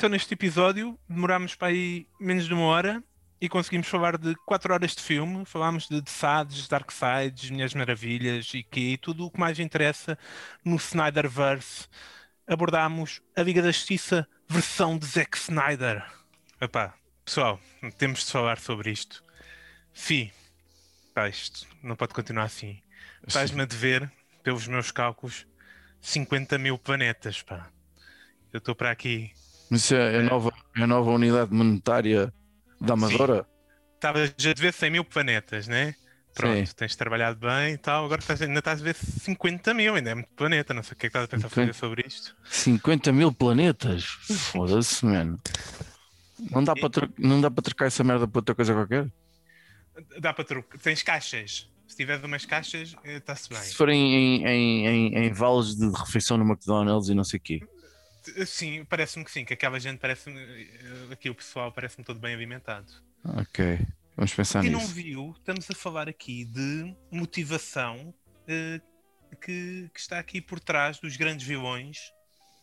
Então, neste episódio, demorámos para aí menos de uma hora e conseguimos falar de 4 horas de filme. Falámos de The Sades, Dark Sides, Minhas Maravilhas e que tudo o que mais interessa no Snyderverse. Abordámos a Liga da Justiça versão de Zack Snyder. Epá, pessoal, temos de falar sobre isto. Fi, pá, isto não pode continuar assim. Estás-me a dever, pelos meus cálculos, 50 mil planetas, pá. Eu estou para aqui Mas isso é, é nova, é a nova unidade monetária da Amadora? estavas a ver 100 mil planetas, né? Pronto, Sim. tens trabalhado bem e tal, agora estás, ainda estás a ver 50 mil, ainda é muito planeta, não sei o que é que estás a pensar fazer 50. sobre isto. 50 mil planetas? Foda-se, mano. Não dá, para tro- não dá para trocar essa merda para outra coisa qualquer? Dá para trocar, tens caixas, se tiveres umas caixas, eh, está-se bem. Se forem em, em, em, em vales de refeição no McDonald's e não sei o quê. Sim, parece-me que sim, que aquela gente parece-me, eh, aqui o pessoal parece-me todo bem alimentado. Ok, vamos pensar Quem não nisso. viu, estamos a falar aqui de motivação eh, que, que está aqui por trás dos grandes vilões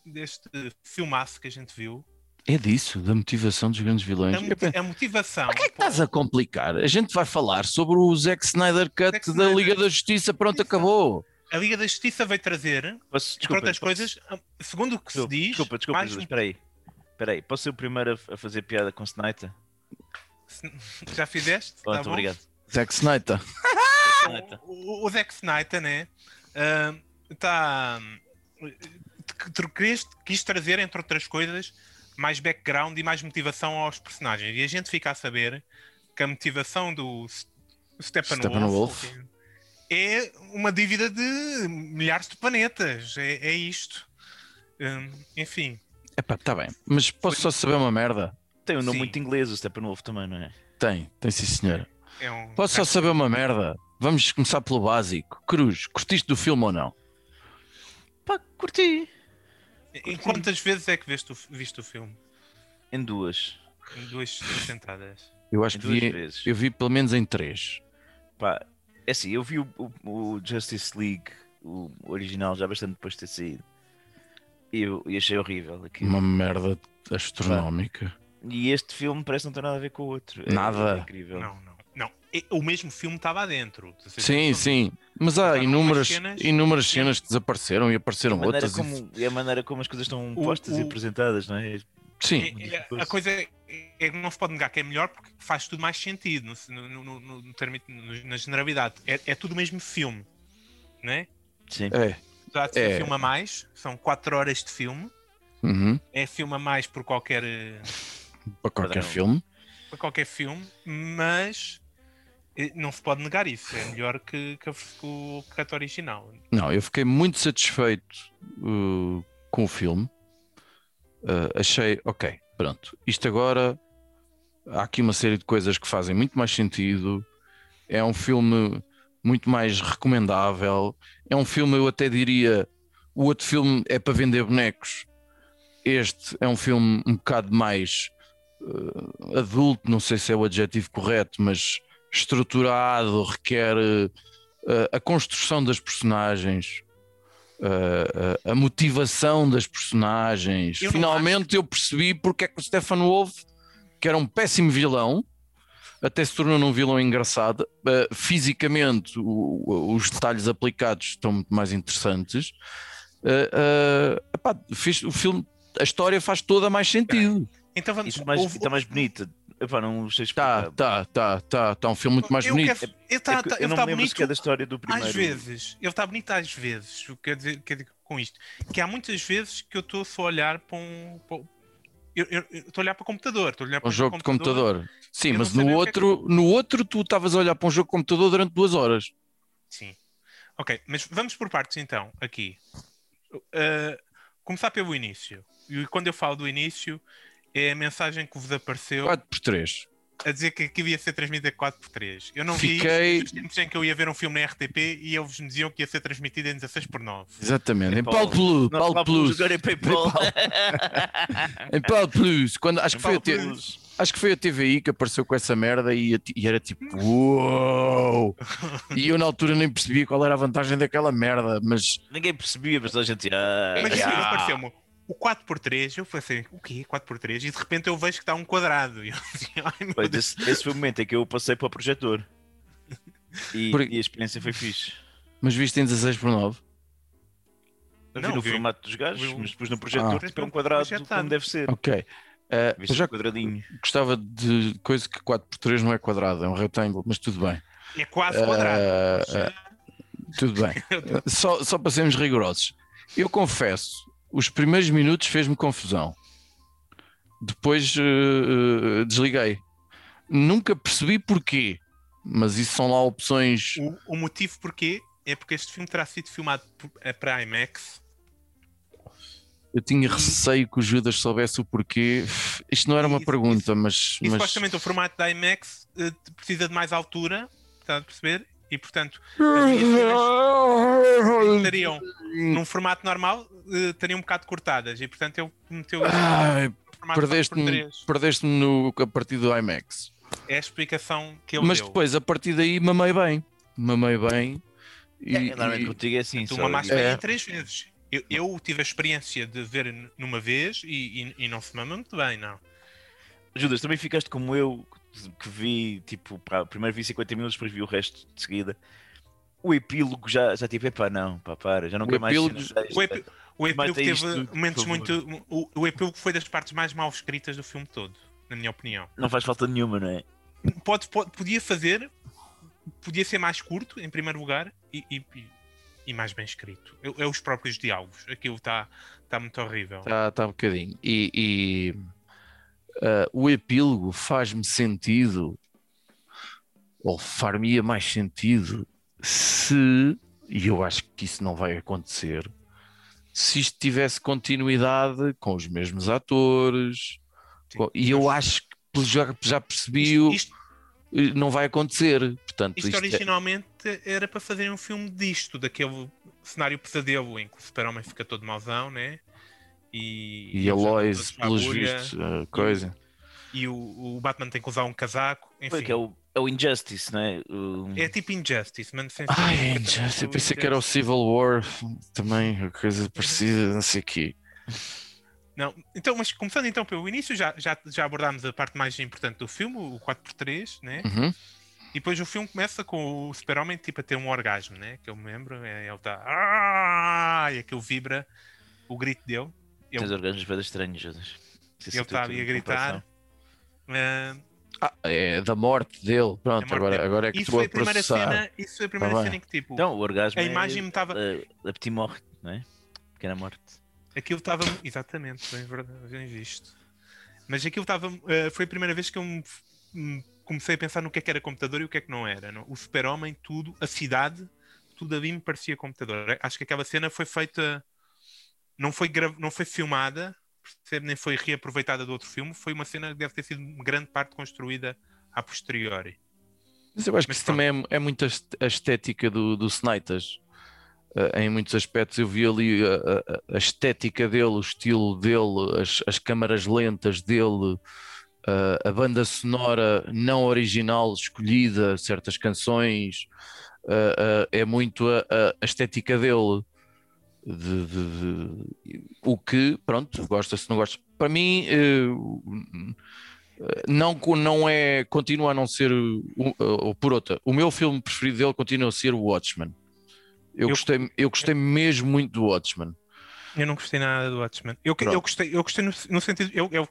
deste filmaço que a gente viu. É disso, da motivação dos grandes vilões. A, a motivação. Para que é que estás a complicar? A gente vai falar sobre o Zack Snyder Cut Zack da Snyder. Liga da Justiça, pronto, acabou. A Liga da Justiça veio trazer, Posso, entre desculpa, outras posso- coisas, segundo o que se Desculpa, diz, desculpa, desculpa, mais Jesus, espera aí. Espera aí, posso ser o primeiro a, fazer piada com Snyder? já fizeste? Tá Pronto, bom? obrigado. Zack Snyder. O, o Zack Snyder, né? Está. quis, quis trazer, entre outras coisas, mais background e mais motivação aos personagens. E a gente fica a saber que a motivação do Steppenwolf, Steppenwolf. É uma dívida de milhares de planetas. É, é isto. Hum, enfim. Epá, tá bem. Mas posso só saber uma merda? Tem um nome Sim. muito inglês, o Steppenwolf também, não é? Tem, tem sim senhora. É um, Posso só saber uma merda? Vamos começar pelo básico. Cruz, curtiste do filme ou não? Pá, curti. Em quantas vezes é que viste o, viste o filme? Em duas. Em duas sentadas. Eu acho Em que duas vi, vezes. eu vi pelo menos em três. Pá, é assim, eu vi o, o- o Justice League, o original, já bastante depois de ter saído. E eu e achei horrível aquilo. Uma merda astronómica. E este filme parece não ter nada a ver com o outro. É- Nada. É incrível. Não, não. Não, e- o mesmo filme estava dentro. Sim, sim. Mas há inúmeras, cenas- inúmeras cenas que desapareceram e E apareceram maneira, outras. e- como, e a maneira como as coisas estão O- postas e o- apresentadas, não é? Sim, É- é- a coisa é, é que não se pode negar que é melhor porque faz tudo mais sentido no, no, no, no, no termo- no- na generalidade. É, é tudo o mesmo filme, né? Sim. é. Já É. filme a mais, são 4 horas de filme. Uhum. É filme a mais por qualquer, eh, Para qualquer Padrão. filme. por qualquer filme, mas eh, não se pode negar isso. É melhor que, que o cut original. Não, eu fiquei muito satisfeito uh, com o filme. Uh, achei, ok, pronto. Isto agora há aqui uma série de coisas que fazem muito mais sentido. É um filme muito mais recomendável. É um filme, eu até diria, o outro filme é para vender bonecos. Este é um filme um bocado mais uh, adulto, não sei se é o adjetivo correto, mas estruturado, requer uh, a construção das personagens, uh, uh, a motivação das personagens. Eu Finalmente eu percebi porque é que o Stefan Wolf, que era um péssimo vilão, até se tornou num vilão engraçado. Uh, fisicamente, o- o- os detalhes aplicados estão muito mais interessantes. Uh, uh, epá, fez- o filme, a história faz toda mais sentido. Então vamos. Isso mais, houve- está mais bonita. Epá, não sei Tá, explicar. tá, tá, tá, tá um filme muito mais eu bonito. quero- ele tá- É tá- eu não tá me lembro bonito sequer da história do primeiro. Às vezes, ele está bonito às vezes. O que quer dizer, quer dizer com isto? Que há muitas vezes que eu estou só a olhar para um. para- eu eu- eu estou a olhar para o computador. Estou a olhar para Um jogo de computador. Sim, Eu mas no o que é que- outro, no outro tu estavas a olhar para um jogo de computador durante duas horas. Sim. Ok, mas vamos por partes então, aqui. Uh, começar pelo início. E quando eu falo do início, é a mensagem que vos apareceu. 4 por 3. a dizer que aquilo ia ser transmitido a 4x3. Eu não vi Fiquei- isto nos tempos em que eu ia ver um filme na RTP e eles me diziam que ia ser transmitido em 16x9. Exatamente, em Paulo. Plus, Paulo Paulo Plus. Plus, agora é PayPal. Em Paulo Plus, quando, acho, que foi acho que foi a TVI que apareceu com essa merda e, e era tipo, uou! E eu na altura nem percebia qual era a vantagem daquela merda, mas Ninguém percebia, mas toda a gente. Ah, Mas assim, Ah. apareceu-me o 4x3, eu pensei, o quê? 4x3? E de repente eu vejo que está um quadrado. E eu assim, ai meu Pois, Deus. esse, esse foi o momento em que eu passei para o projetor. E, Por- e a experiência foi fixe. mas viste em 16 por 9. Eu Não, vi no vi- formato dos gajos, vi mas depois no projetor Ah. tipo, é um quadrado Projetado. como deve ser. Ok. Uh, Viste já um quadradinho. gostava de coisa que 4x3 não é quadrado, é um retângulo, mas tudo bem. É quase quadrado. Ah, Mas, Tudo bem. só, só para sermos rigorosos. Eu confesso, os primeiros minutos fez-me confusão. Depois eh, desliguei. Nunca percebi porquê, mas isso são lá opções. o, o motivo porquê é porque este filme terá sido filmado eh, para IMAX. Eu tinha receio que o Judas soubesse o porquê. Isto não era uma Isso, pergunta, mas. E mas... supostamente o formato da IMAX eh, precisa de mais altura, está a perceber? E portanto, as minhas estariam num formato normal, eh, estariam um bocado cortadas. E portanto ele meteu Ai, perdeste-me 4x3. perdeste no, a partir do IMAX. É a explicação que ele Mas deu. depois, a partir daí, mamei bem. Mamei bem. E, É, normalmente e- contigo é assim. Tu mamaste É. bem três vezes. Eu, eu tive a experiência de ver numa vez e, e- e não se mama muito bem, não. Judas, também ficaste como eu, que vi, tipo, pá, primeiro vi 50 minutos, depois vi o resto de seguida. O epílogo já, já tipo, epá, não, pá, para, já não quero mais epílogo-. O, epi- o epílogo Mata teve tudo, momentos muito. O, o epílogo foi das partes mais mal escritas do filme todo, na minha opinião. Não faz falta nenhuma, não é? Pode, pode- podia fazer, podia ser mais curto, em primeiro lugar, e, e- e- mais bem escrito. É, é os próprios diálogos. Aquilo está tá muito horrível. Está tá um bocadinho. E, e, ah, o epílogo faz-me sentido, ou far-me mais sentido, se, e eu acho que isso não vai acontecer, se isto tivesse continuidade com os mesmos atores, Sim. com- e eu acho que pelo já, já percebi, Isto, o- isto- não vai acontecer. Portanto, isto isto é- originalmente era para fazer um filme disto, daquele cenário pesadelo em que o super-homem fica todo mauzão, né? E, e a eles andam Lois, todos à pelos vistos, a coisa. E o, o Batman tem que usar um casaco. Foi Enfim, que é o, é o Injustice, não é? O- é tipo Injustice, mas sem Ai, ser- Injustice, eu pensei que era o Civil War também, a coisa parecida, não sei o quê. Não, então, mas começando então pelo início, já, já, já abordámos a parte mais importante do filme, o 4x3, né? Uhum. E depois o filme começa com o super-homem tipo a ter um orgasmo, né? Que eu me lembro, é, ele está. Ah! E aquilo vibra o grito dele. Ele- Tens orgasmos bem estranhos, Judas. Se Ele está ali a gritar. Ah, Ah, é da morte dele. Pronto, morte agora, dele. agora é que isso foi a a primeira processar. cena. Isso foi a primeira Tá cena bem. em que tipo. Então, o orgasmo a é imagem me estava. a, a petit morte, não é? Pequena morte. Aquilo estava. Exatamente, bem verdade, bem visto. Mas aquilo estava. eh, foi a primeira vez que eu me- me comecei a pensar no que é que era computador e o que é que não era. não? O super-homem, tudo, a cidade, tudo ali me parecia computador. Acho que aquela cena foi feita. Não foi, gra- não foi filmada, percebe? nem foi reaproveitada do outro filme. Foi uma cena que deve ter sido grande parte construída a posteriori. Mas eu acho que Mas isso também é, é muito a est- a estética do, do Snipers. Eh, em muitos aspectos eu vi ali a, a- a estética dele, o estilo dele, as, as câmaras lentas dele, eh, a banda sonora não original escolhida, certas canções, eh, eh, é muito a- a estética dele. De- de- de- o que, pronto, gosta-se, não gosta. Para mim, eh, não, não é, continua a não ser, o- ou por outra, o meu filme preferido dele continua a ser o Watchmen. Eu, Eu- gostei, eu gostei mesmo muito do Watchmen. Eu não gostei nada do Watchmen. Eu, Pronto. eu gostei, eu gostei no, no sentido. Eu, eu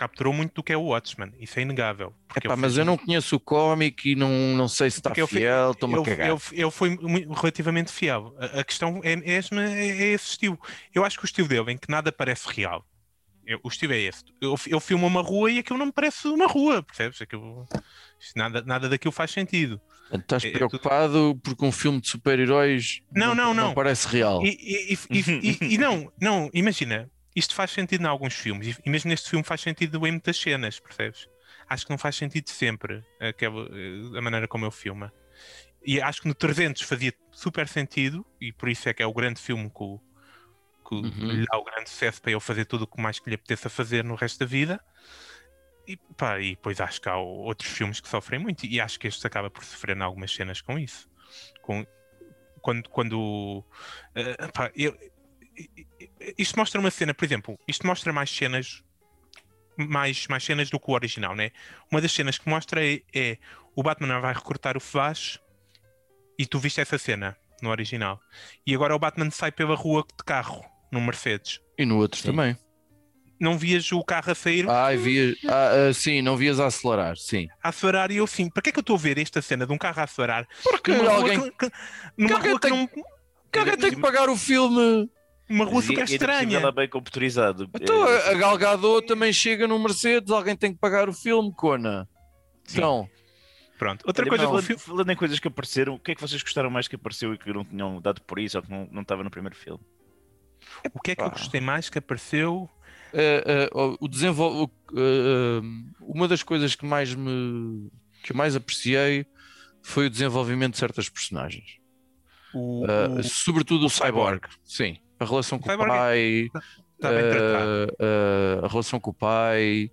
capturou muito do que é o Watchmen. Isso é inegável. Epá, mas eu não conheço o cómic e não, não sei se está eu fiel, estou-me a cagar. ele foi muito- relativamente fiel. A, a questão é, é, esse- é esse estilo. Eu acho que o estilo dele, em que nada parece real, eu- o estilo é esse. Eu, eu filmo uma rua e aquilo não me parece uma rua, percebes? Aquilo, nada, nada daquilo faz sentido. Estás é- é preocupado porque um filme de super-heróis Não, não, não. parece real. E- e- e- e não, não, imagina, isto faz sentido em alguns filmes, e- mesmo neste filme faz sentido em muitas cenas, percebes? acho que não faz sentido sempre aquela, eh, a maneira como ele filma. E acho que no 300 fazia super sentido, e por isso é que é o grande filme que, o- que Uhum. lhe dá o grande sucesso para ele fazer tudo o que mais que lhe apeteça fazer no resto da vida. E, pá, e depois acho que há outros filmes que sofrem muito, e acho que este acaba por sofrer em algumas cenas com isso. Com, quando. quando eh, pá, eu- isto mostra uma cena, por exemplo, isto mostra mais cenas mais, mais cenas do que o original, né? Uma das cenas que mostra é, é o Batman vai recrutar o Flash e tu viste essa cena no original. E agora o Batman sai pela rua de carro, no Mercedes. E no outro Sim. também. Não vias o carro a sair Ai, via, ah, ah, sim, não vias a acelerar, sim. a acelerar e eu assim, para que é que eu estou a ver esta cena de um carro a acelerar? Porque Numa alguém, rua que, que- numa alguém rua que tem- não, que alguém tem que pagar o filme. Uma rua super ainda por cima estranha. Ela é bem computurizado. Então É, a, a Gal Gadot também chega no Mercedes, alguém tem que pagar o filme, Cona. Então, Pronto. Outra Olha, coisa falando, do filme. falando em coisas que apareceram, o que é que vocês gostaram mais que apareceu e que não tinham dado por isso ou que não não estava no primeiro filme? O que é que eu Pá. gostei mais que apareceu? eh, eh, o desenvol... eh, uma das coisas que mais me que eu mais apreciei foi o desenvolvimento de certas personagens. O, o- sobretudo o, o Cyborg. Sim. A relação com Cyborg o pai. está bem eh, tratado. eh, a relação com o pai.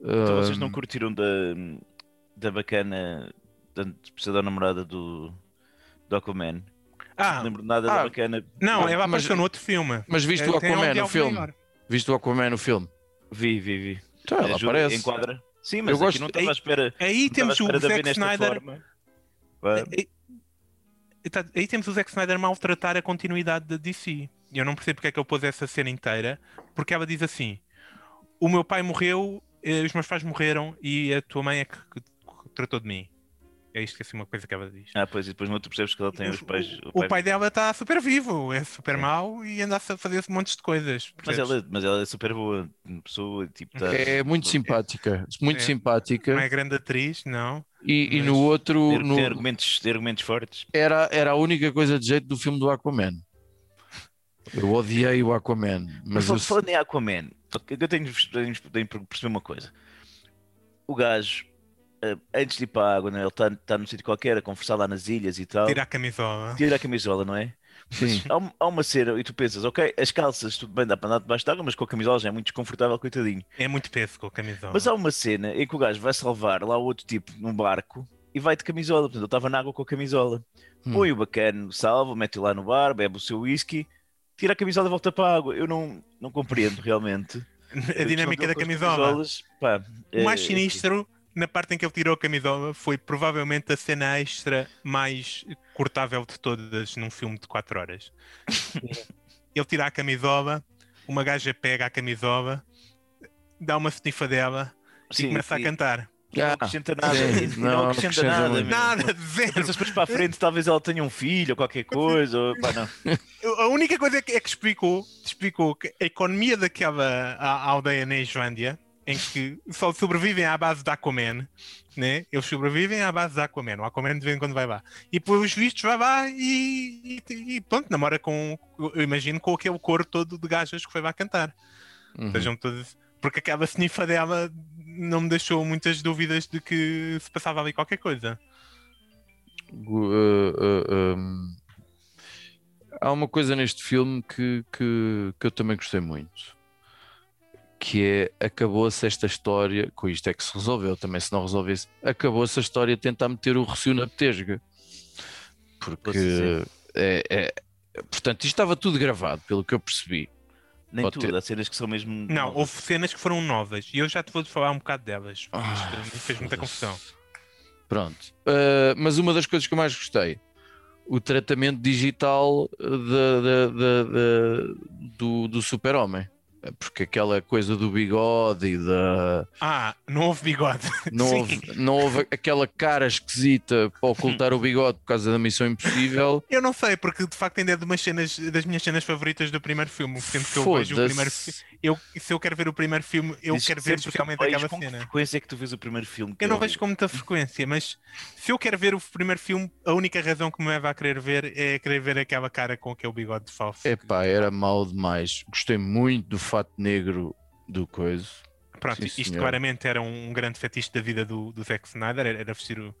Então vocês eh, não curtiram da, da bacana da pseudo namorada do, do Aquaman? Ah, não lembro nada ah, da bacana. não, ela apareceu no outro filme. Mas viste É, o Aquaman no filme? maior. Viste o Aquaman no filme? Vi, vi, vi. Então ela Ajuda, aparece. Enquadra. Sim, Eu mas gosto- aqui não estava à espera. Aí temos o Zack Snyder. aí tá- Aí temos o Zack Snyder maltratar a continuidade da DC. E eu não percebo porque é que ele pôs essa cena inteira, porque ela diz assim: O meu pai morreu, eh, os meus pais morreram e a tua mãe é que, que- que tratou de mim. É isto que é assim uma coisa que ela diz. Ah, pois, e depois no outro percebes que ela tem os pais. O, o pai dela está super vivo, é super Sim. mau e anda a fazer montes de coisas. Mas ela, mas ela é super boa pessoa, tipo, tá, É muito simpática. Muito É. simpática. Não é grande atriz, não. E, e mas no outro. tem, no- tem argumentos, tem argumentos fortes. era, era a única coisa de jeito do filme do Aquaman. Eu odiei o Aquaman. Mas Mas eu- falando em Aquaman, eu tenho, tenho, tenho que perceber uma coisa. O gajo, eh, antes de ir para a água, né, ele está tá num sítio qualquer a conversar lá nas ilhas e tal. Tira a camisola. Tira a camisola, não é? sim. Há, um- há uma cena e tu pensas, ok, as calças, tudo bem, dá para andar debaixo de água, mas com a camisola já é muito desconfortável, coitadinho. É muito peso com a camisola. Mas há uma cena em que o gajo vai salvar lá o outro tipo num barco e vai de camisola. Portanto, ele estava na água com a camisola. Hum. Põe o bacana, salva, mete-o lá no bar, bebe o seu whisky, tira a camisola e volta para a água. Eu não, não compreendo realmente. a dinâmica da camisola. pá, O mais é- sinistro, na parte em que ele tirou a camisola, foi provavelmente a cena extra mais cortável de todas num filme de 4 horas. ele tira a camisola, uma gaja pega a camisola, dá uma sniffa dela e Sim, começa a sim. Cantar. Não Ah, acrescenta nada. sim, não, não acrescenta acrescenta nada. meu. Nada, zero. Pensas depois para a frente, talvez ela tenha um filho ou qualquer coisa. Ou, pá, não. A única coisa que, é que explicou, explicou que a economia daquela a- aldeia na Islândia, em que só sobrevivem à base da Aquaman, né? Eles sobrevivem à base da Aquaman. O Aquaman de vez em quando vai lá. E pelos vistos vai lá e, e, e pronto, namora com, eu imagino, com aquele coro todo de gajas que foi lá cantar. Uhum. Sejam todas. Porque aquela sniffa dela não me deixou muitas dúvidas de que se passava ali qualquer coisa. Uh, uh, um, há uma coisa neste filme que, que, que eu também gostei muito que é acabou-se esta história com isto é que se resolveu também se não resolvesse acabou-se a história de tentar meter o recio na petesga porque é, é- portanto isto estava tudo gravado pelo que eu percebi Nem Pode tudo, ter. há cenas que são mesmo. Não, novas. houve cenas que foram novas e eu já te vou falar um bocado delas. Ah, isto fez muita confusão. Pronto. Uh, mas uma das coisas que eu mais gostei, o tratamento digital da- da- da- da- do, do super-homem. Porque aquela coisa do bigode e da. Ah, não houve bigode. Não houve, não houve aquela cara esquisita para ocultar o bigode por causa da missão impossível. Eu não sei, porque de facto ainda é de umas cenas, das minhas cenas favoritas do primeiro filme. Sempre que eu vejo o primeiro. Eu, se eu quero ver o primeiro filme, eu Dizes quero que ver especialmente aquela com cena. frequência é que tu vês o primeiro filme? que Eu não é o- vejo com muita frequência, mas se eu quero ver o primeiro filme, a única razão que me leva a querer ver é querer ver aquela cara com aquele bigode falso. Epá, era mau demais. Gostei muito do fato negro do coisa. Pronto, Sim, isto senhor. claramente era um grande fetiche da vida do, do Zack Snyder, era, era vestir o,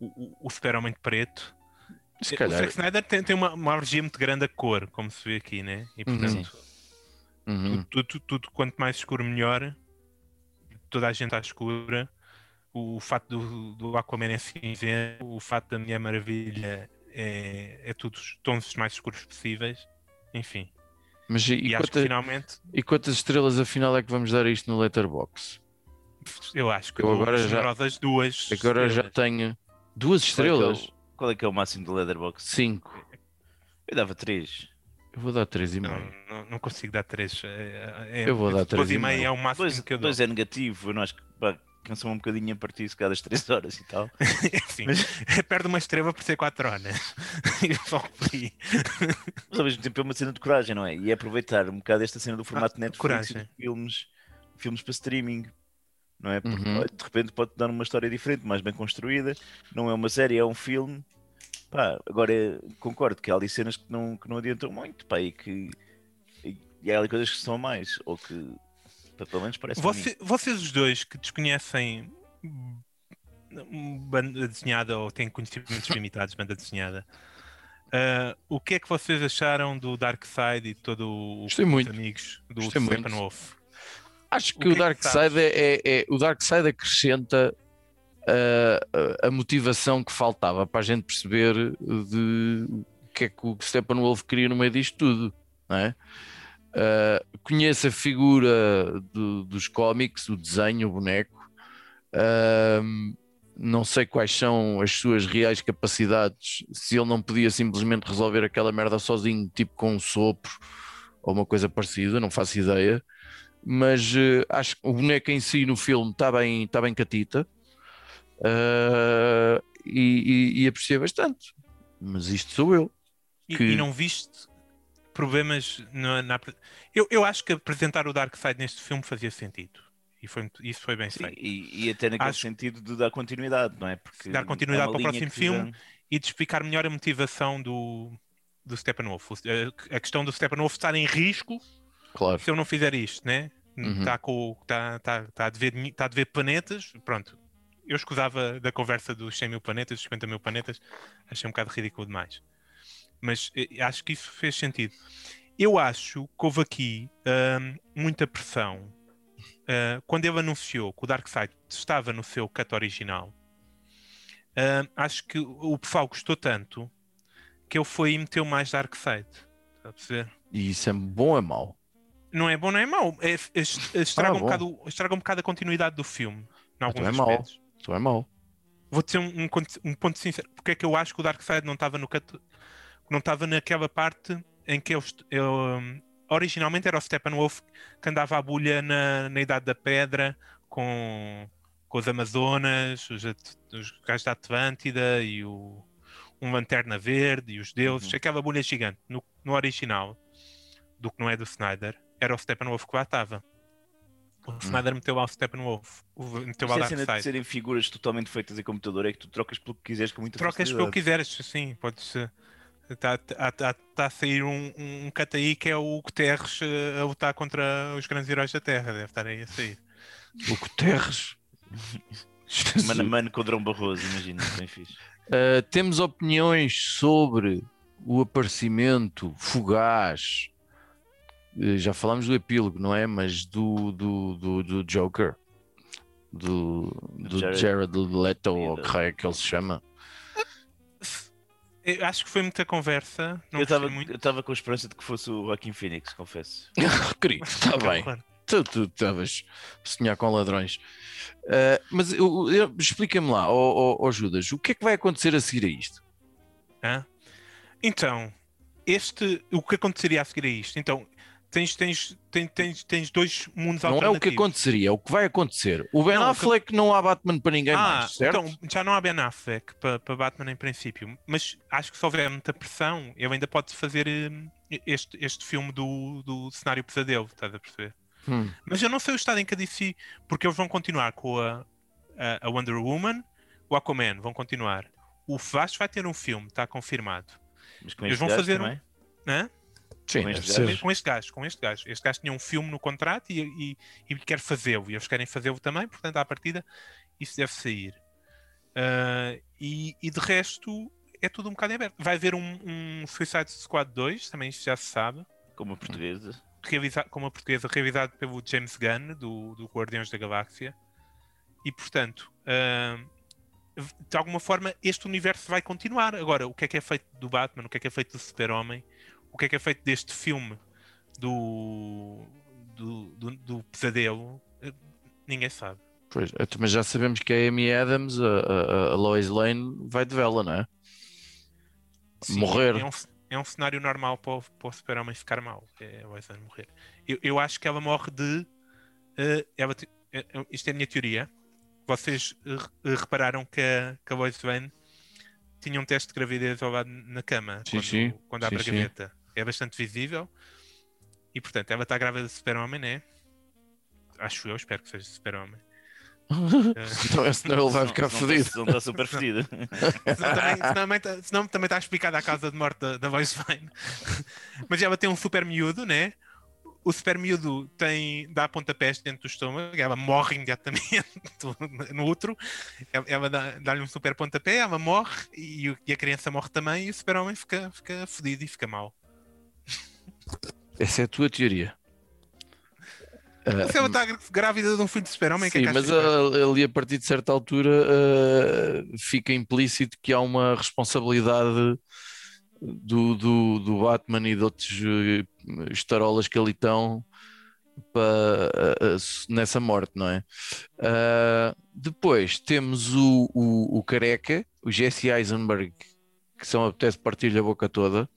o, o super-homem de preto. Se O calhar. Zack Snyder tem, tem uma, uma alergia muito grande a cor, como se vê aqui, né? E Uhum. portanto, Uhum. Tudo, tudo, tudo quanto mais escuro melhor. Toda a gente à escura. O, fato do, do Aquaman é cinzento, o fato da Mulher Maravilha é, é tudo os tons mais escuros possíveis. Enfim, Mas e, e, e acho que quanta- finalmente, e quantas estrelas afinal é que vamos dar a isto no Letterbox? eu acho que Eu agora já- duas. Agora já estrelas. tenho duas estrelas, Qual é, que é o, qual é que é o máximo do Leatherbox? cinco. Eu dava 3. Eu vou dar três e Não, meio. não, não consigo dar três. É, é- Eu vou dar dois três e e meio meio. é o máximo 2 que eu dou. é negativo, eu não acho que pá, cansou um bocadinho a partir se cada das 3 horas e tal. Sim, Mas- perde uma estrela por ser 4 horas. Mas ao mesmo tempo é uma cena de coragem, não é? E é aproveitar um bocado esta cena do formato Ah, Netflix coragem. e de filmes, filmes para streaming, não é? Porque Uhum. de repente pode dar uma história diferente, mais bem construída. Não é uma série, é um filme. Pá, agora é- concordo que há ali cenas que não, que não adiantam muito, pá, e que e, e há ali coisas que são a mais, ou que pá, pelo menos parece Você- vocês os dois que desconhecem banda desenhada ou têm conhecimentos limitados de banda desenhada, ah, o que é que vocês acharam do Darkseid e todo o Gostei os muito. amigos do. Steppenwolf? Acho O que que o, é que Dark? Side é, é- é- o Dark Side acrescenta a, a motivação que faltava para a gente perceber de o que é que o Steppenwolf queria no meio disto tudo, não é? Ah, conheço a figura do- dos cómics, o desenho, o boneco. Ah, não sei quais são as suas reais capacidades, se ele não podia simplesmente resolver aquela merda sozinho, tipo com um sopro ou uma coisa parecida, não faço ideia mas eh, acho que o boneco em si no filme está bem, está bem catita eh, e, e, e apreciei bastante. Mas isto sou eu. E, Que- e não viste problemas na, na eu, eu acho que apresentar o Darkseid neste filme fazia sentido. E foi, isso foi bem Sim, feito. e, e até naquele Acho- sentido de dar continuidade, não é? Porque Dar continuidade é para o próximo filme. já- e de explicar melhor a motivação do, do Steppenwolf. A, a questão do Steppenwolf estar em risco Claro. se eu não fizer isto, né? Uhum. Está com tá, tá, tá a dever, tá a dever planetas, pronto. Eu escusava da conversa dos 100 mil planetas, dos 50 mil planetas, achei um bocado ridículo demais. Mas eh, acho que isso fez sentido. Eu acho que houve aqui hum, muita pressão. Ah, quando ele anunciou que o Darkseid estava no seu cut original, hum, acho que o pessoal gostou tanto que ele foi e meteu mais Darkseid. Está a perceber? E isso é bom ou é mau? Não é bom, não é mau. É, é- estraga, Ah, um bom. bocado, estraga um bocado a continuidade do filme. Em alguns Então é mau. É mau. Vou dizer um, um um ponto sincero. Porque é que eu acho que o Darkseid não estava no cut- não estava naquela parte em que eu, eu, originalmente era o Steppenwolf que andava à bulha na, na Idade da Pedra com, com os Amazonas, os, os gajos da Atlântida e o, um Lanterna Verde e os deuses, Uhum. aquela bulha gigante. No, no original, do que não é do Snyder, era o Steppenwolf que lá estava. O Snyder meteu lá o Steppenwolf, meteu lá o Mas é a cena de Darkseid. serem figuras totalmente feitas em computador é que tu trocas pelo que quiseres com muita Trocas pelo que quiseres, sim, podes. Está tá, tá, tá a sair um, um cut aí que é o Guterres eh, a lutar contra os grandes heróis da Terra, deve estar aí a sair. O Guterres. Mano a mano com o Drão Barroso, imagina, bem fixe. Uh, temos opiniões sobre o aparecimento fugaz. Uh, já falámos do epílogo, não é? Mas do, do, do, do Joker, do, do Jared- Jared Leto, ou que raio é que ele se chama. Eu acho que foi muita conversa. Não eu estava com a esperança de que fosse o Joaquim Phoenix, confesso. Querido, está bem. Claro. Tu tu estavas a sonhar com ladrões. Uh, mas eu- eu- explica-me lá, ó ó- ó Judas, o que é que vai acontecer a seguir a isto? Hã? Então, este, o que aconteceria a seguir a isto? Então, tens, tens, tens, tens, tens dois mundos Não é o que alternativos. aconteceria, é o que vai acontecer. O Ben Não, o que- Affleck não há Batman para ninguém Ah, mais, certo? então já não há Ben Affleck para para Batman em princípio, mas acho que se houver muita pressão, ele ainda pode fazer hum, este, este filme do, do cenário pesadelo, estás a perceber? Hum. Mas eu não sei o estado em que a DC, porque eles vão continuar com a, a, a Wonder Woman, o Aquaman vão continuar. O Flash vai ter um filme, está confirmado. Mas com Eles vão fazer um- também? Sim, Com este. Com este gajo, com este gajo. Este gajo tinha um filme no contrato e, e, e quer fazê-lo. E eles querem fazê-lo também, portanto, à partida, isso deve sair. Ah, e, e de resto, é tudo um bocado em aberto. Vai haver um, um Suicide Squad 2, também isto já se sabe. Como a portuguesa. realizado, como a portuguesa, realizado pelo James Gunn, do, do Guardiões da Galáxia. E, portanto, ah, de alguma forma, este universo vai continuar. Agora, o que é que é feito do Batman, o que é que é feito do Super-Homem, o que é que é feito deste filme do, do, do, do Pesadelo, eh, ninguém sabe. Pois, eh, mas já sabemos que a Amy Adams, a, a, a Lois Lane, vai de vela, não é? Sim, Morrer. É um, é um cenário normal para o, para o Super-Homem ficar mal. É a Lois Lane morrer. Eu, eu acho que ela morre de. eh, ela te- eh, isto é a minha teoria. Vocês eh, repararam que a, que a Lois Lane tinha um teste de gravidez ao lado na cama Sim, quando, sim. quando abre Sim, a gaveta. É bastante visível. E portanto, ela está grávida de Super-Homem, né? Acho eu, espero que seja Super-Homem. Eh, Senão, senão ele vai ficar Senão- fodido. senão está super fodido. senão, também, senão também tá- senão também está explicada a causa de morte da, da Lois Lane. Mas ela tem um super miúdo, né? O super miúdo tem, dá pontapés dentro do estômago, ela morre imediatamente no outro. Ela, ela dá- dá-lhe um super pontapé, ela morre e, e a criança morre também e o super-homem fica, fica fodido e fica mal. Essa é a tua teoria. Se ela está grávida de um filho de super-homem, que é Sim, que mas a- ali a partir de certa altura ah, fica implícito que há uma responsabilidade do, do, do Batman e de outros eh, estarolas que ali estão pa- ah, ah, nessa morte, não é? Depois temos o, o, o Careca, o Jesse Eisenberg, que me apetece partir-lhe a boca toda,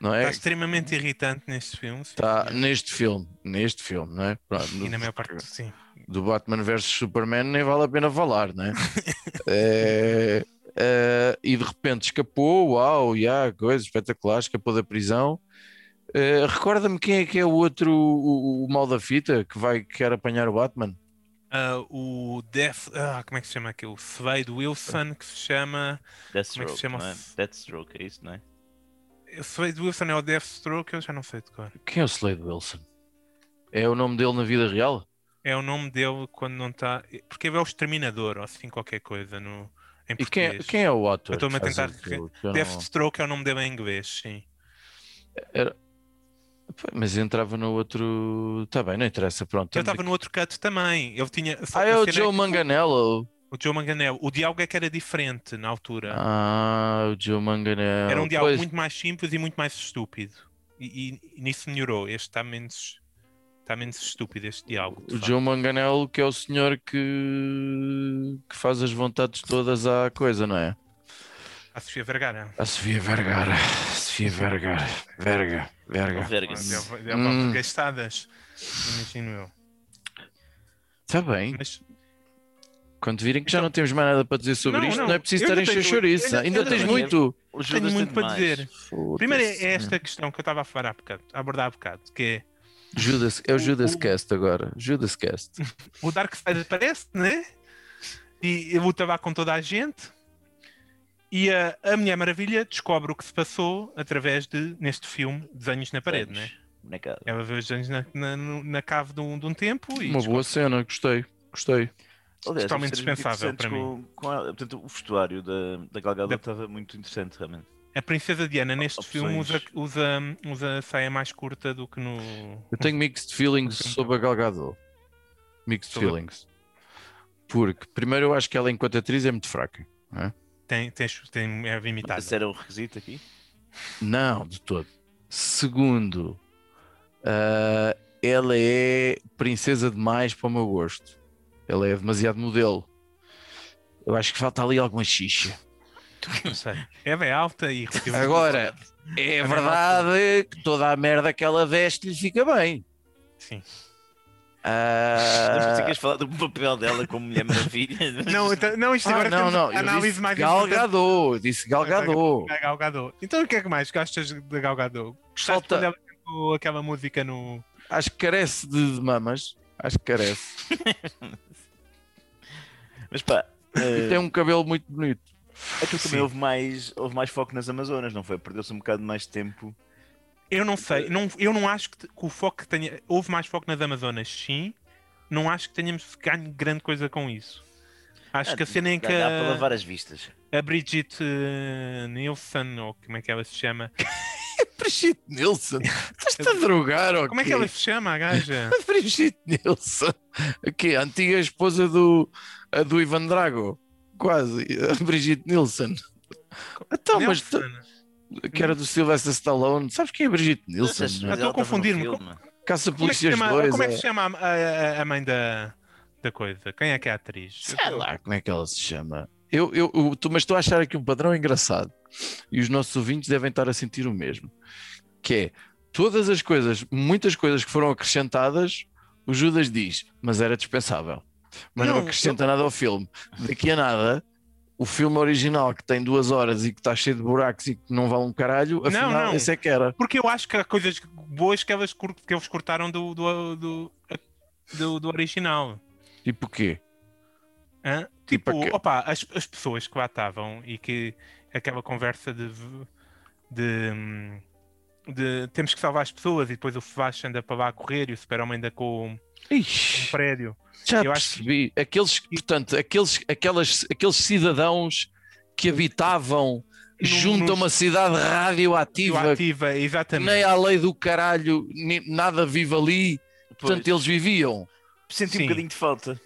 não é? Está extremamente irritante neste filme. sim, Está neste filme, neste filme, não é? Pronto, E na maior parte, sim. do Batman vs Superman nem vale a pena falar, né? é, é, e de repente escapou, uau, yeah, coisa espetacular, escapou da prisão. É, Recorda-me quem é que é o outro, o, o mal da fita que vai quer apanhar o Batman? Ah, o Death. Ah, como é que se chama aquilo? Slade Wilson, que se chama. Deathstroke, se chama? não é? Deathstroke, é isso, não é? O Slade Wilson é o Deathstroke, eu já não sei de cor. Quem é o Slade Wilson? É o nome dele na vida real? É o nome dele quando não está. Porque é o Exterminador, ou assim qualquer coisa no... em E quem, é- português. quem é o ator? Eu estou-me a tentar- eu não- Deathstroke é o nome dele em inglês, sim. Pá, Mas entrava no outro. Está bem, não interessa, pronto. Ele estamos estava no outro cut também. Ele tinha. aqui. Ah, é o Joe que- Manganello. O Joe. O diálogo é que era diferente na altura. Ah, o Joe Manganello. era um diálogo Pois, muito mais simples e muito mais estúpido. E, e- e nisso melhorou. Este está menos. Está menos estúpido este diálogo. O facto. Joe Manganello, que é o senhor que, que faz as vontades todas à coisa, não é? A Sofia Vergara. A Sofia Vergara. Sofia Vergara. Verga. Verga. Verga-se. Deu, deu Hum. gastadas, imagino eu. Está Tá bem. Mas Quando virem que já não temos mais nada para dizer sobre Não, isto, não, não. é preciso Eu estar a ainda encher chouriço. ainda- Ainda tens tenho- muito. Tenho muito para dizer. Primeiro é esta questão que eu estava a falar há bocado, a abordar há bocado, que é Judas, é o Judas o- Cast agora. Judas Cast. o Darkseid aparece, né? E e luta lá com toda a gente. E a, a Mulher Maravilha descobre o que se passou através de, neste filme, desenhos na parede, né? Bonecada. Ela vê os desenhos na, na, na cave de um, de um tempo e Uma boa cena, gostei. Gostei. Aliás, Totalmente dispensável para com, com ela. Portanto, o vestuário da, da Gal Gadot Da- estava muito interessante, realmente. a Princesa Diana neste Opções. filme usa, usa, usa saia mais curta do que no. Eu tenho mixed feelings sobre a Gal Gadot. Mixed Sobre- feelings. Porque, primeiro, eu acho que ela, enquanto atriz, é muito fraca. Tem, tem, tem, é limitada. Esse era o requisito aqui? Não, de todo. Segundo, ah, ela é princesa demais para o meu gosto. Ela é demasiado modelo. Eu acho que falta ali alguma xixa. Não sei. Ela é alta e Agora, é verdade que toda a merda que ela veste lhe fica bem. Sim. Mas Ah, pensei que ias falar do papel dela como Mulher Maravilha. Não, então- não, isto ah, agora não, não, análise disse mais Gal importante Gadot, eu disse Gal Gadot. da Gal Gadot. Então o que é que mais gostas da Gal Gadot? Gostaste Falta- quando ela cantou aquela música no... Acho que carece de de mamas. Acho que carece. Mas pá, E eh, tem um cabelo muito bonito. aquilo Sim. também houve mais, houve mais foco nas Amazonas, não foi? Perdeu-se um bocado mais tempo Eu não sei, não, eu não acho que, que o foco que tenha. Houve mais foco nas Amazonas, sim. Não acho que tenhamos ganho grande coisa com isso. Acho que a cena em que Dá para a, lavar as vistas. a Bridget eh, Nielsen, ou como é que ela se chama? Brigitte Nielsen. Estás-te a drogar, ou Como é que ela se chama, a gaja? Brigitte Nielsen. Aqui, a antiga esposa do, a do Ivan Drago. Quase. A Brigitte Nielsen. Então, mas que era do Sylvester Stallone. Sabes quem é a Brigitte Nielsen? Estou a confundir-me. Caça Como é que se Polícias chama, 2. como é que é- se chama a, a- a mãe da, da coisa? Quem é que é a atriz? Sei lá como é que ela se chama. Eu, eu, eu- tu- mas estou a achar aqui um padrão engraçado. E os nossos ouvintes devem estar a sentir o mesmo. Que é, todas as coisas, muitas coisas que foram acrescentadas, o Judas diz, mas era dispensável. Mas não, Não, acrescenta nada ao filme. Daqui a nada, o filme original que tem duas horas e que está cheio de buracos e que não vale um caralho, afinal, não. esse é que era. Porque eu acho que há coisas boas que, elas, que eles cortaram do, do, do, do- do original. Tipo o quê? Hã? Tipo Tipo, opa, as, as pessoas que lá estavam e que aquela conversa de, de, de temos que salvar as pessoas e depois o Flash anda para lá a correr e o Super-Homem anda com um Ixi, prédio. já eu acho percebi. Aqueles, portanto, aqueles, aquelas, aqueles cidadãos que habitavam No- junto a uma cidade radioativa, Ativa, exatamente. nem à lei do caralho, ni- nada vive ali, portanto Pois, eles viviam. senti Sim. um bocadinho de falta.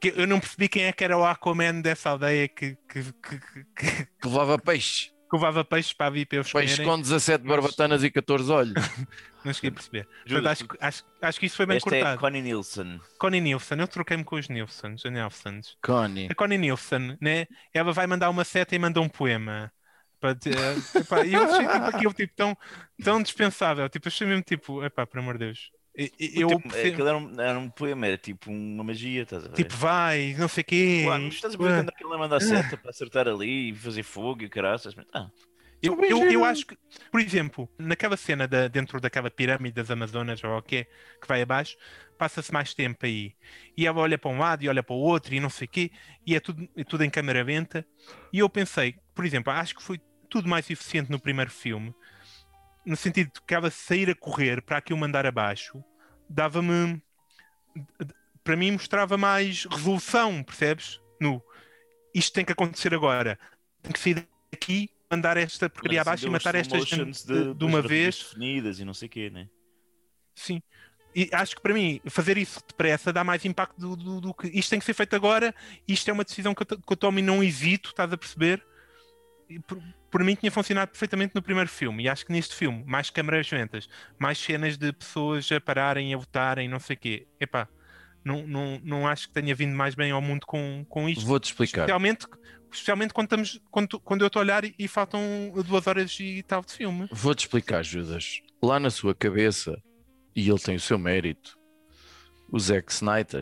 Que eu não percebi quem é que era o Aquaman dessa aldeia que, que, que, que, que Que levava peixe, levava peixes para para eles peixe comerem. com 17 Mas- barbatanas e 14 olhos. Não cheguei a perceber. Portanto, acho, que- acho, acho que isso foi bem Esta é cortado. Connie Nielsen. Connie Nielsen, eu troquei-me com os Nielsens, a. Connie. A Connie Nielsen, né? Ela vai mandar uma seta e manda um poema. Para dizer- epá, E eu achei tipo, aquilo tipo, tão, tão dispensável. Tipo, achei mesmo tipo, epá, por amor de Deus. Eu, tipo, percebo- aquilo era um, era um poema, era tipo uma magia, estás a ver? tipo, vai, não sei o quê. Claro, mas estás a ver quando aquilo a mandar seta para acertar ali e fazer fogo e o caraças. mas- Ah, Eu, eu, eu acho que, por exemplo, naquela cena da- dentro daquela pirâmide das Amazonas ou o que que vai abaixo, passa-se mais tempo aí. E ela olha para um lado e olha para o outro e não sei o quê, e é tudo, é tudo em câmera lenta. E eu pensei, por exemplo, acho que foi tudo mais eficiente no primeiro filme, no sentido de que ela sair a correr para aquilo mandar abaixo, dava-me. Para mim, mostrava mais resolução, percebes? No isto tem que acontecer agora, tem que sair daqui, mandar esta porcaria mas abaixo e matar esta gente de, de uma vez. definidas e não sei o quê, né? Sim. E acho que para mim, fazer isso depressa dá mais impacto do, do- do que. Isto tem que ser feito agora, isto é uma decisão que eu, que eu tomo e não hesito, estás a perceber? Por, por mim tinha funcionado perfeitamente no primeiro filme, e acho que neste filme, mais câmaras lentas, mais cenas de pessoas a pararem, a votarem, não sei o quê. Epá, não, não, não acho que tenha vindo mais bem ao mundo com, com isto. Vou-te explicar. Especialmente, especialmente quando, estamos, quando, quando eu estou a olhar e, e faltam duas horas e tal de filme. Vou-te explicar, Judas. Lá na sua cabeça, e ele tem o seu mérito, o Zack Snyder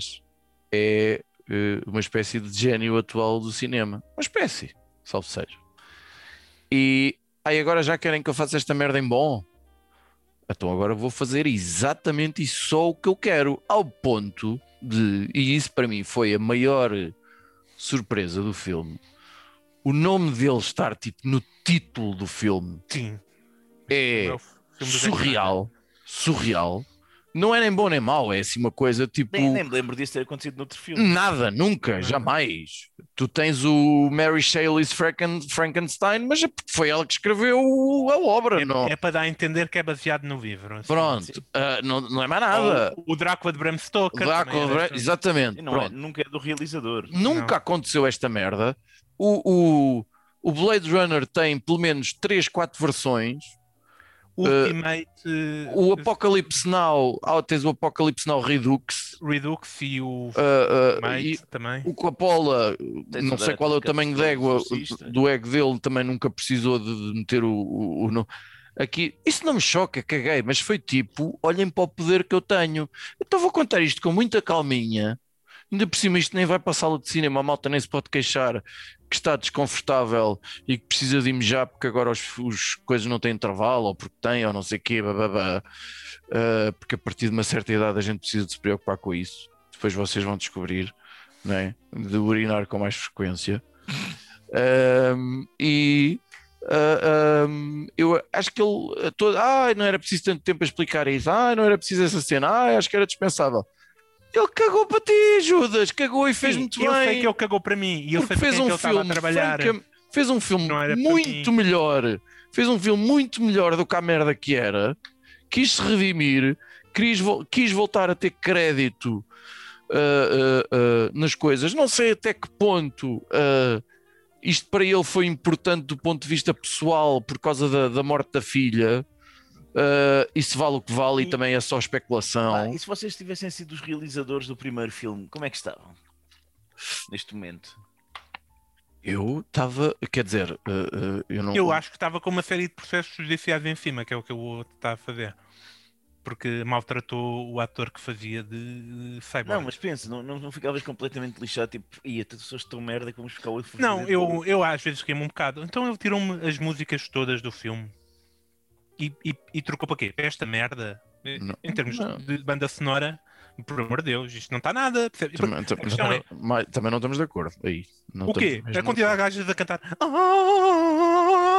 é eh, uma espécie de gênio atual do cinema. Uma espécie, salvo seja. E aí agora já querem que eu faça esta merda em bom? Então agora vou fazer exatamente isso só o que eu quero, ao ponto de, e isso para mim foi a maior surpresa do filme, o nome dele estar tipo no título do filme Sim. é surreal, surreal. Não é nem bom nem mau, é assim uma coisa tipo Nem, nem me lembro disso ter acontecido noutro filme. nada, nunca, jamais. Tu tens o Mary Shelley's Franken- Frankenstein, mas é foi ela que escreveu a obra, não? É, é para dar a entender que é baseado no livro. assim. Pronto, ah, não, não é mais nada. Ou O Drácula de Bram Stoker. Drácula, também era- exatamente. E não é- nunca é do realizador. Nunca Não. aconteceu esta merda. O, o, o Blade Runner tem pelo menos 3, 4 versões. Ultimate eh, O Apocalypse Now, ah, tens o Apocalypse Now Redux. Redux e o ah, Mate e também. o Coppola, Tens não sei qual é o tamanho de égua do ego dele, também nunca precisou de, de meter o, o, o no- Aqui, isso não me choca, caguei, mas foi tipo: olhem para o poder que eu tenho. Então vou contar isto com muita calminha. Ainda por cima, isto nem vai para a sala de cinema, a malta nem se pode queixar que está desconfortável e que precisa de mijar porque agora os, os coisas não têm intervalo, ou porque têm, ou não sei o quê. Ah, porque a partir de uma certa idade a gente precisa de se preocupar com isso. Depois vocês vão descobrir, não é? De urinar com mais frequência. Ahm, e Ah, ahm, eu acho que ele todo, ah, não era preciso tanto tempo a explicar isso, ah, não era preciso essa cena, ah, acho que era dispensável. Ele cagou para ti, Judas, cagou e fez Sim, muito eu bem. sei que ele cagou para mim e eu sei fez um ele estava a filme, trabalhar. francam- fez um filme muito melhor, fez um filme muito melhor do que a merda que era, quis se redimir, quis, quis voltar a ter crédito ah, ah, ah, nas coisas. Não sei até que ponto isto para ele foi importante do ponto de vista pessoal por causa da, da morte da filha. Ah, isso vale o que vale e, E- também é só especulação. Pá, e se vocês tivessem sido os realizadores do primeiro filme, como é que estavam? Neste momento. Eu estava, quer dizer, ah, ah, eu não. Eu acho que estava com uma série de processos judiciais em cima, que é o que o outro está a fazer. Porque maltratou o ator que fazia de Cyborg. Não, mas pensa, não, não, não ficavas completamente lixado, tipo, ia, tu sou tão merda que vamos ficar outro Não, eu, eu às vezes queimo um bocado. Então ele tirou-me as músicas todas do filme e, e, e trocou para quê? Para esta merda? Não, em termos não. de banda sonora, por amor de Deus, isto não está nada. Também, é- mas também não estamos de acordo. Aí, não O quê? A quantidade de gajas a cantar. Ah.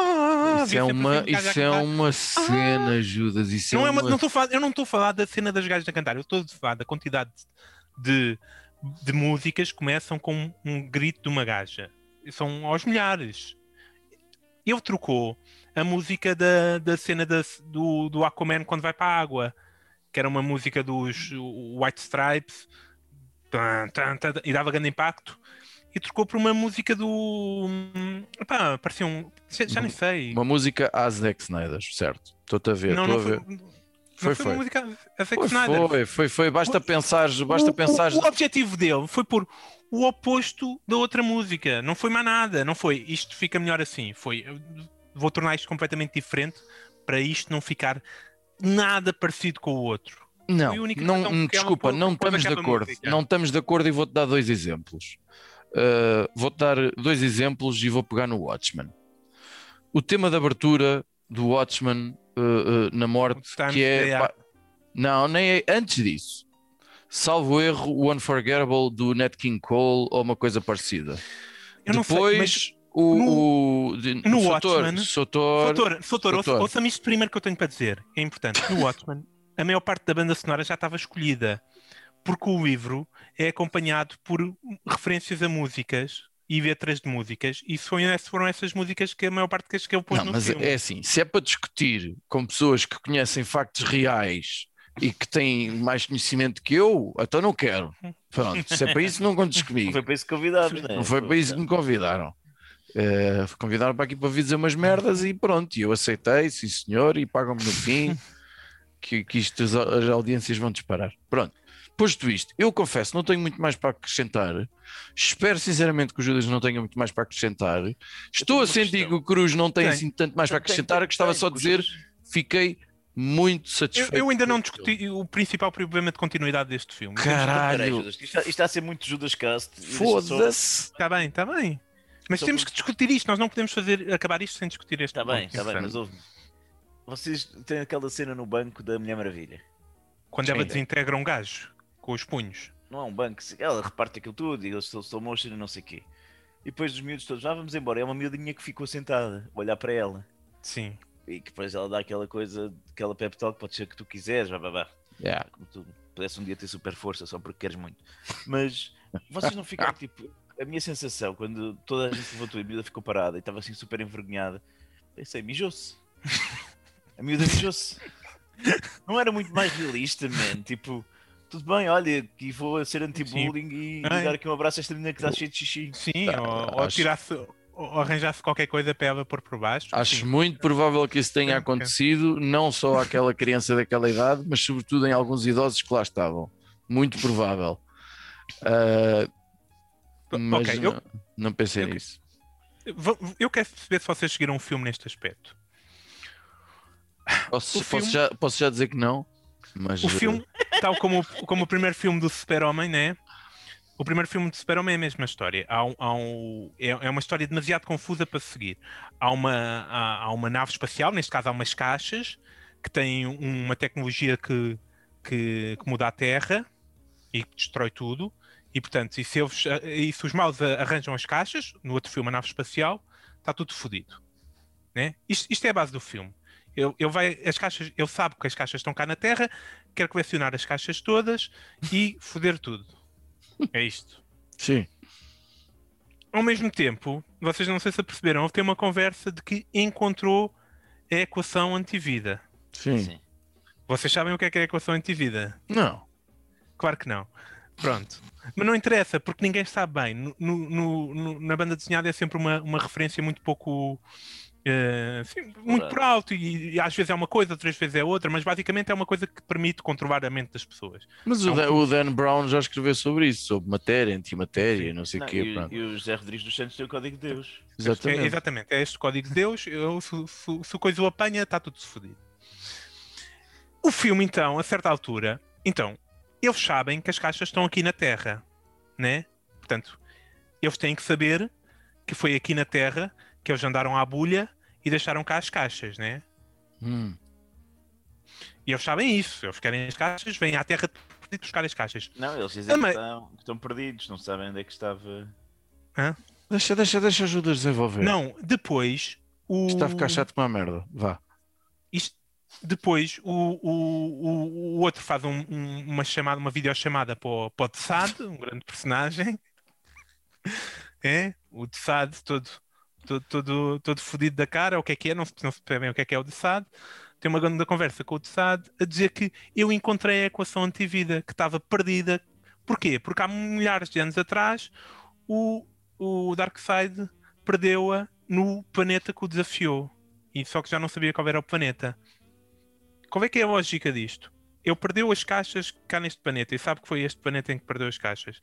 Isso é sempre uma, isso é uma cena, Judas. Isso Não é é uma, uma... não estou a falar, eu não estou a falar da cena das gajas a cantar, eu estou a falar da quantidade de, de músicas que começam com um grito de uma gaja. São aos milhares. Ele trocou a música da, da cena da- do, do Aquaman quando vai para a água, que era uma música dos White Stripes, tan, tan, tan, e dava grande impacto. E trocou por uma música do. Pá, parecia um. Já, já nem sei. uma música às Zack Snyder, certo? Estou-te a ver, não, não a foi, ver. Foi, foi, foi. uma música a Zack Foi, Snyder. foi, foi, foi. Basta pensar, basta O- pensar. O, o objetivo dele foi pôr o oposto da outra música. Não foi mais nada. Não foi isto fica melhor assim. Foi vou tornar isto completamente diferente para isto não ficar nada parecido com o outro. Não, não, desculpa, não estamos de acordo. música. Não estamos de acordo e vou-te dar dois exemplos. Uh, vou-te dar dois exemplos e vou pegar no Watchmen. O tema de abertura do Watchmen uh, uh, na morte, que é. Pá, não, nem é antes disso. Salvo erro, o Unforgettable do Nat King Cole ou uma coisa parecida. Eu Depois, o. o de- no Soutor- Watchmen- Doutor. ouça-me isto primeiro que eu tenho para dizer. É importante. No Watchmen, a maior parte da banda sonora já estava escolhida. Porque o livro é acompanhado por referências a músicas e letras de músicas. E foi- foram essas músicas que a maior parte que ele pôs Não, no mas filme. é assim, se é para discutir com pessoas que conhecem factos reais e que têm mais conhecimento que eu, então não quero. Pronto, se é para isso, não contes Não comigo. foi para isso que convidámos, né? Não foi para isso que me convidaram. Eh, convidaram para aqui para vir dizer umas merdas e pronto, e eu aceitei, sim senhor, e pagam-me no fim que, que isto as, as audiências vão disparar. Pronto. Posto isto, eu confesso, não tenho muito mais para acrescentar. Espero sinceramente que o Judas não tenha muito mais para acrescentar. Estou a sentir questão. que o Cruz não tem Tem. assim tanto mais para acrescentar. tem, Gostava tem, só de dizer, fiquei muito Eu, satisfeito. eu ainda não discuti o principal problema de continuidade deste filme. Caralho, Judas, Isto, está- isto está a ser muito Judas Cast. foda-se. Está bem, está bem. Mas temos que discutir isto. Nós não podemos fazer, acabar isto sem discutir este Está Tá bem, ponto, está bem, mas sinceramente. ouve Vocês têm aquela cena no banco da Mulher Maravilha. Quando Sim. ela desintegra um gajo com os punhos. Não é um banco, ela reparte aquilo tudo e eles estão slow motion e não sei o quê. E depois dos miúdos todos, já vamos embora. É uma miudinha que ficou sentada, a olhar para ela. Sim. E que depois ela dá aquela coisa, aquela pep talk, pode ser que tu quiseres, blá, blá, blá. Yeah. como tu pudesse um dia ter super força só porque queres muito. Mas vocês não ficam tipo. A minha sensação, quando toda a gente levantou e a miúda ficou parada e estava assim super envergonhada, pensei, mijou-se. A miúda mijou-se. Não era muito mais realista, man. Tipo, tudo bem, olha, que vou ser anti-bullying e, e dar aqui um abraço a esta menina que está cheia de xixi. Sim, Tá, ou, ou acho- tirasse, ou arranjasse qualquer coisa para ela pôr por baixo. Acho Sim. muito provável que isso tenha Sim, acontecido, não só àquela criança daquela idade, mas sobretudo em alguns idosos que lá estavam. Muito provável. Ah, mas Ok, não, eu- não pensei eu- nisso. Eu quero saber se vocês seguiram um filme neste aspecto. Posso, o posso filme- já, posso já dizer que não, mas O eh, filme, tal como, o- como o primeiro filme do Super-Homem, né? O primeiro filme do Super-Homem é a mesma história. Há um, há um- é, é uma história demasiado confusa para seguir. Há uma, há, há uma nave espacial, neste caso há umas caixas, que têm uma tecnologia que, que, que muda a Terra e que destrói tudo. E, portanto, e se, eles, e se os maus arranjam as caixas, no outro filme, a nave espacial, está tudo fodido. Né? Isto, isto é a base do filme. Ele, ele, vai, as caixas, ele sabe que as caixas estão cá na Terra, quer colecionar as caixas todas e foder tudo. É isto. Sim. Ao mesmo tempo, vocês não sei se perceberam, houve uma conversa de que encontrou a equação antivida. Sim. Sim. Vocês sabem o que é, que é a equação antivida? Não. Claro que não. Pronto. Mas não interessa, porque ninguém sabe bem. No- no- no- na banda desenhada é sempre uma, uma referência muito pouco. sim, muito por alto, e, e às vezes é uma coisa, outras vezes é outra, mas basicamente é uma coisa que permite controlar a mente das pessoas. Mas É o um Dan, o Dan Brown já escreveu sobre isso, sobre matéria, antimatéria, não sei o quê. e, e o José Rodrigues dos Santos tem o Código de Deus. É, Exatamente. exatamente, é este código de Deus. Eu, se, se, se o coisa o apanha, está tudo fodido. O filme, então, a certa altura, então, eles sabem que as caixas estão aqui na Terra, né? Portanto, eles têm que saber que foi aqui na Terra que eles andaram à bulha e deixaram cá as caixas, né? Hum. E eles sabem isso. Eles querem as caixas, vêm à Terra para buscar as caixas. Não, eles dizem Ah, que, estão, que estão perdidos, não sabem onde é que estava. Deixa, deixa, deixa as Judas desenvolver. Não, depois o. Está a ficar chato como uma merda. Vá. Isto- depois o, o, o, outro faz um- um- uma chamada, uma videochamada para o, para o Tsad, um grande personagem. É, o Tsad todo, todo, todo, todo fodido da cara, o que é que é, não se, não se percebe bem o que é que é o Tsad. Tem uma grande conversa com o Tsad a dizer que eu encontrei a equação antivida que estava perdida. Porquê? Porque há milhares de anos atrás o, o Darkseid perdeu-a no planeta que o desafiou. E só que já não sabia qual era o planeta. Qual é que é a lógica disto? Ele perdeu as caixas cá neste planeta e sabe que foi este planeta em que perdeu as caixas.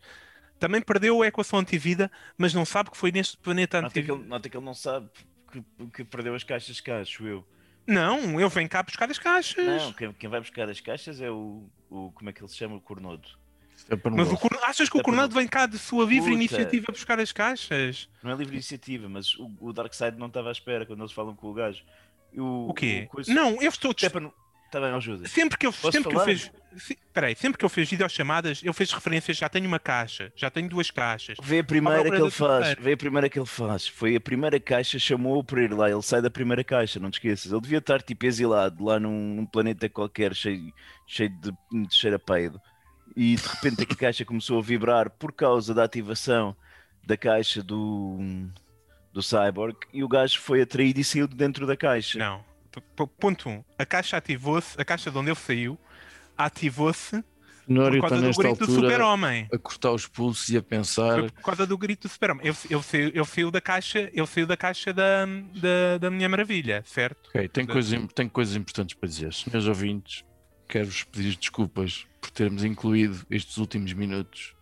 Também perdeu a equação antivida, mas não sabe que foi neste planeta Nota que, antivida. ele, nota que ele não sabe que, que perdeu as caixas cá, acho eu. Não, ele vem cá buscar as caixas. Não, quem, quem vai buscar as caixas é o, o. Como é que ele se chama? O cornudo. É Mas o negócio. Corn- achas que o É para Cornado vem cá de sua livre Puta. iniciativa buscar as caixas? Não é livre iniciativa, mas o, o Darkseid não estava à espera quando eles falam com o gajo. O, O quê? coisa- Não, eu estou. Bem, ajuda. Sempre que eu, Posso sempre que eu fez. se- Peraí, sempre que eu fiz videochamadas, eu fiz referências, já tenho uma caixa, já tenho duas caixas. Vê a primeira que ele faz. Vê a primeira que ele faz. Foi a primeira caixa, chamou-o para ir lá. Ele sai da primeira caixa, não te esqueças. Ele devia estar tipo exilado lá num, num planeta qualquer cheio, cheio de, de cheiro a peido. E de repente a caixa começou a vibrar por causa da ativação da caixa do, do Cyborg. E o gajo foi atraído e saiu de dentro da caixa. Não. Ponto 1. Um, a caixa ativou-se, a caixa de onde ele saiu, ativou-se por causa do grito do super-homem. a cortar os pulsos e a pensar. Foi por causa do grito do super-homem. Ele, ele, saiu, ele saiu da caixa, ele saiu da caixa da, da, da Minha Maravilha, certo? Ok, tem Da- coisas, tem coisas importantes para dizer. Senhores ouvintes, quero-vos pedir desculpas por termos incluído estes últimos minutos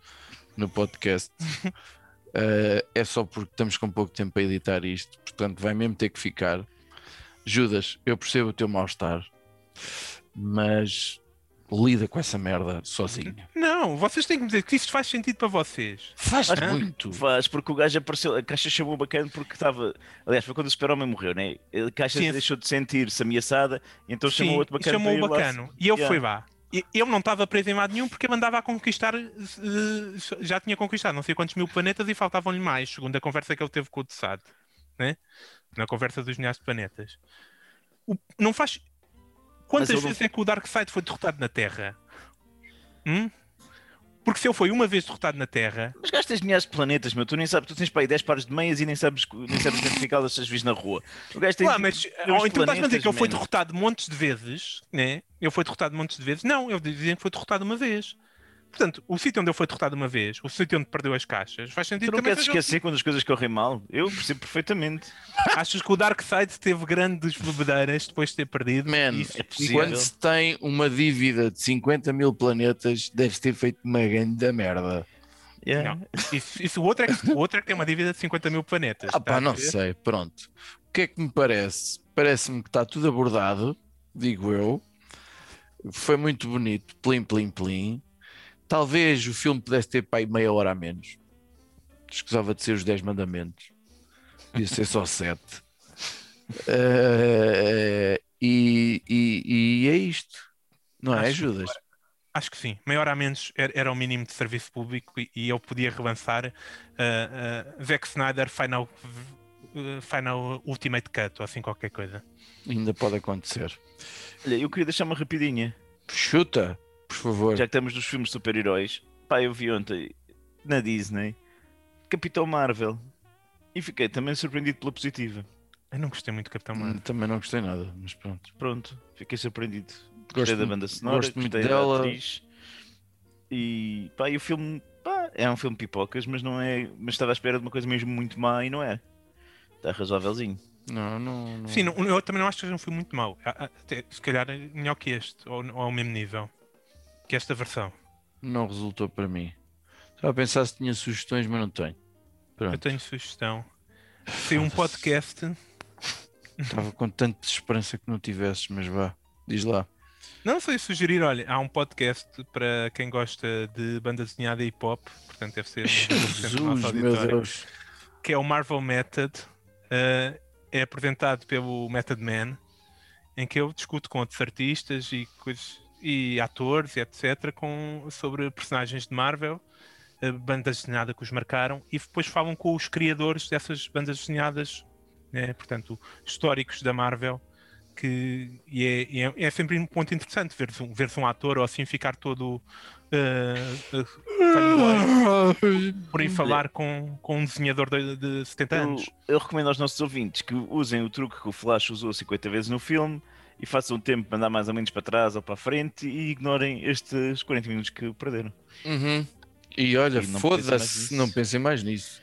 no podcast. Eh, é só porque estamos com pouco tempo para editar isto, portanto vai mesmo ter que ficar. Judas, eu percebo o teu mal-estar, mas lida com essa merda sozinho. Não, vocês têm que me dizer que isto faz sentido para vocês. Faz muito. Faz, porque o gajo apareceu, a caixa chamou bacana porque estava. Aliás, foi quando o Super-Homem morreu, né? A caixa Sim. deixou de sentir-se ameaçada, então Sim, chamou outro e bacana. chamou o bacano. E ele Yeah. foi lá. E Ele não estava preso em lado nenhum porque ele andava a conquistar, eh, já tinha conquistado não sei quantos mil planetas e faltavam-lhe mais, segundo a conversa que ele teve com o Tsad, né? Na conversa dos milhares de planetas. O- não faz. Quantas ele não- vezes é que o Darkseid foi derrotado na Terra? Hum? Porque se ele foi uma vez derrotado na Terra, Mas gastas milhares de planetas, meu. Tu nem sabes, tu tens para aí 10 pares de meias e nem sabes, nem sabes identificá-las se as vis na rua. Lá, tipo, mas ou então estás-me a dizer que ele foi planetas, man. derrotado montes de vezes, né? Ele foi derrotado montes de vezes. Não, eles dizem que foi derrotado uma vez. Portanto, o sítio onde ele foi derrotado uma vez, o sítio onde perdeu as caixas, faz sentido Tu não queres esquecer quando as coisas correm mal? Eu percebo perfeitamente. Achas que o Darkseid teve grandes bebedeiras depois de ter perdido? Man, Isso- é possível. quando se tem uma dívida de 50 mil planetas, deve ter feito uma grande merda. Yeah. Não. Isso, isso, o, outro é que, o outro é que tem uma dívida de 50 mil planetas. Ah pá, a não sei, pronto. O que é que me parece? Parece-me que está tudo abordado, digo eu. Foi muito bonito, plim, plim, plim. Talvez o filme pudesse ter para aí meia hora a menos. Escusava de ser os 10 mandamentos. Ia ser só 7. e, e, e é isto. Não é, Acho- Judas? Acho que sim. Meia hora a menos era, era o mínimo de serviço público e, e eu podia relançar uh, uh, Zack Snyder Final, uh, Final Ultimate Cut ou assim qualquer coisa. Ainda pode acontecer. Olha, eu queria deixar uma rapidinha. Chuta, por favor. Já que estamos nos filmes de super-heróis. Pá, eu vi ontem na Disney Capitão Marvel e fiquei também surpreendido pela positiva. Eu não gostei muito do Capitão Hum, Marvel. Também não gostei nada, mas pronto. Pronto, fiquei surpreendido. Gosto Gostei da muito- banda sonora, gosto muito gostei dela. da atriz. E pá, e o filme pá, é um filme de pipocas, mas não é. Mas estava à espera de uma coisa mesmo muito má e não é. Está razoávelzinho. Não, não. não. Sim, não- eu também não acho que seja um filme muito mau. Ah, ah, Até, se calhar é melhor que este, ou, ou ao mesmo nível que esta versão. Não resultou para mim. Estava a pensar se tinha sugestões, mas não tenho. Eu Pronto. tenho sugestão. Tem um podcast. Estava com tanta esperança que não tivesses, mas vá. Diz lá. Não sei sugerir, olha, há um podcast para quem gosta de banda desenhada e hip hop, portanto deve ser 90% do nosso Jesus, meu Deus. que é o Marvel Method. eh, é apresentado pelo Method Man, em que eu discuto com outros artistas e, coisas, e atores etc. Com, sobre personagens de Marvel, eh, bandas desenhadas que os marcaram, e depois falam com os criadores dessas bandas desenhadas, né, portanto, históricos da Marvel. Que, e é, é, é sempre um ponto interessante ver-se um, ver um ator ou assim ficar todo eh, fanboy por ir falar com, com um desenhador de, de 70 Eu, anos. eu recomendo aos nossos ouvintes que usem o truque que o Flash usou 50 vezes no filme e façam o tempo para andar mais ou menos para trás ou para a frente e ignorem estes 40 minutos que perderam. Uhum. E olha, foda-se, não pensem mais nisso.